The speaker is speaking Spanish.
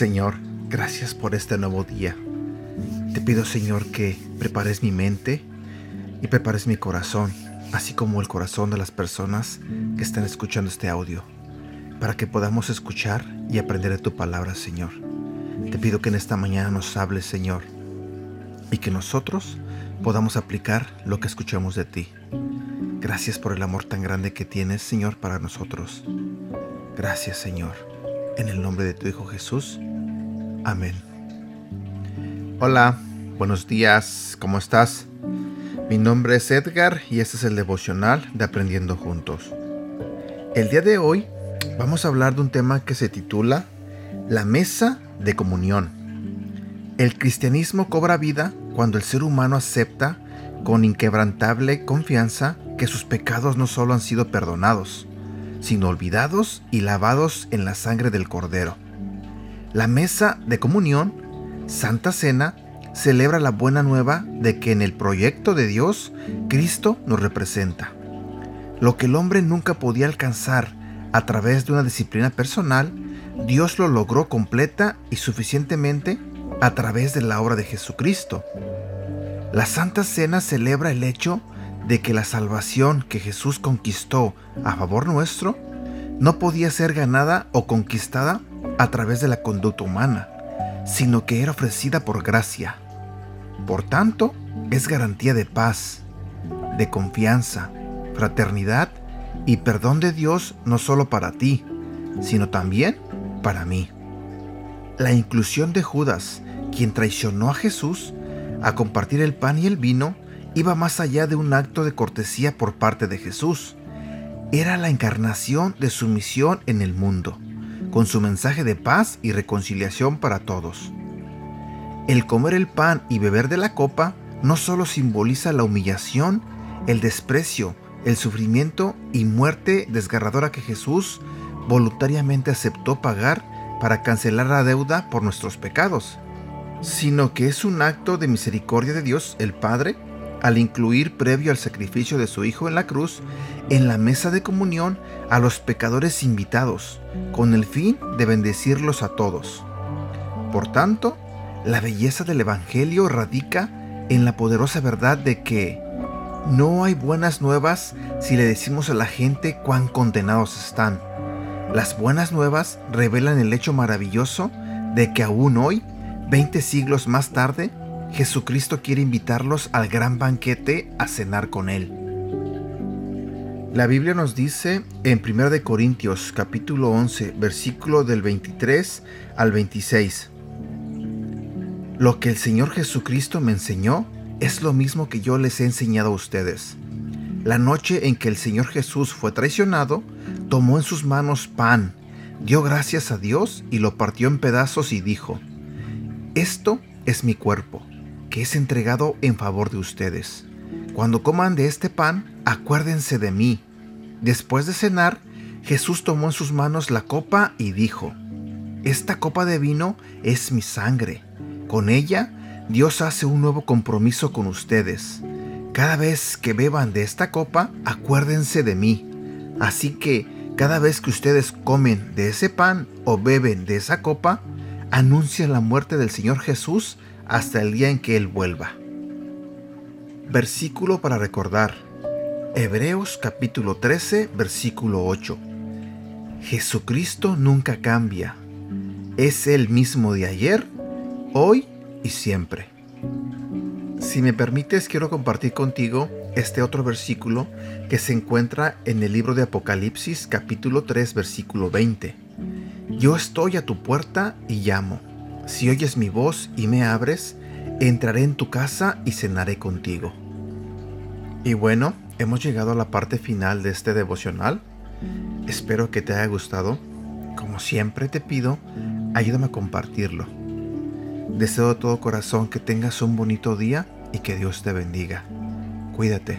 Señor, gracias por este nuevo día. Te pido, Señor, que prepares mi mente y prepares mi corazón, así como el corazón de las personas que están escuchando este audio, para que podamos escuchar y aprender de tu palabra, Señor. Te pido que en esta mañana nos hables, Señor, y que nosotros podamos aplicar lo que escuchamos de ti. Gracias por el amor tan grande que tienes, Señor, para nosotros. Gracias, Señor. En el nombre de tu Hijo Jesús. Amén. Hola, buenos días, ¿cómo estás? Mi nombre es Edgar y este es el devocional de Aprendiendo Juntos. El día de hoy vamos a hablar de un tema que se titula La mesa de comunión. El cristianismo cobra vida cuando el ser humano acepta con inquebrantable confianza que sus pecados no solo han sido perdonados, sino olvidados y lavados en la sangre del Cordero. La mesa de comunión, Santa Cena, celebra la buena nueva de que en el proyecto de Dios, Cristo nos representa. Lo que el hombre nunca podía alcanzar a través de una disciplina personal, Dios lo logró completa y suficientemente a través de la obra de Jesucristo. La Santa Cena celebra el hecho de que la salvación que Jesús conquistó a favor nuestro no podía ser ganada o conquistada a través de la conducta humana, sino que era ofrecida por gracia. Por tanto, es garantía de paz, de confianza, fraternidad y perdón de Dios no solo para ti, sino también para mí. La inclusión de Judas, quien traicionó a Jesús, a compartir el pan y el vino, iba más allá de un acto de cortesía por parte de Jesús. Era la encarnación de su misión en el mundo con su mensaje de paz y reconciliación para todos. El comer el pan y beber de la copa no solo simboliza la humillación, el desprecio, el sufrimiento y muerte desgarradora que Jesús voluntariamente aceptó pagar para cancelar la deuda por nuestros pecados, sino que es un acto de misericordia de Dios el Padre al incluir previo al sacrificio de su Hijo en la cruz en la mesa de comunión a los pecadores invitados, con el fin de bendecirlos a todos. Por tanto, la belleza del Evangelio radica en la poderosa verdad de que no hay buenas nuevas si le decimos a la gente cuán condenados están. Las buenas nuevas revelan el hecho maravilloso de que aún hoy, 20 siglos más tarde, Jesucristo quiere invitarlos al gran banquete a cenar con Él. La Biblia nos dice en 1 Corintios capítulo 11 versículo del 23 al 26. Lo que el Señor Jesucristo me enseñó es lo mismo que yo les he enseñado a ustedes. La noche en que el Señor Jesús fue traicionado, tomó en sus manos pan, dio gracias a Dios y lo partió en pedazos y dijo, Esto es mi cuerpo que es entregado en favor de ustedes. Cuando coman de este pan, acuérdense de mí. Después de cenar, Jesús tomó en sus manos la copa y dijo, Esta copa de vino es mi sangre. Con ella, Dios hace un nuevo compromiso con ustedes. Cada vez que beban de esta copa, acuérdense de mí. Así que, cada vez que ustedes comen de ese pan o beben de esa copa, anuncian la muerte del Señor Jesús hasta el día en que Él vuelva. Versículo para recordar. Hebreos capítulo 13, versículo 8. Jesucristo nunca cambia. Es el mismo de ayer, hoy y siempre. Si me permites, quiero compartir contigo este otro versículo que se encuentra en el libro de Apocalipsis capítulo 3 versículo 20. Yo estoy a tu puerta y llamo. Si oyes mi voz y me abres, entraré en tu casa y cenaré contigo. Y bueno, hemos llegado a la parte final de este devocional. Espero que te haya gustado. Como siempre te pido, ayúdame a compartirlo. Deseo de todo corazón que tengas un bonito día y que Dios te bendiga. Cuídate.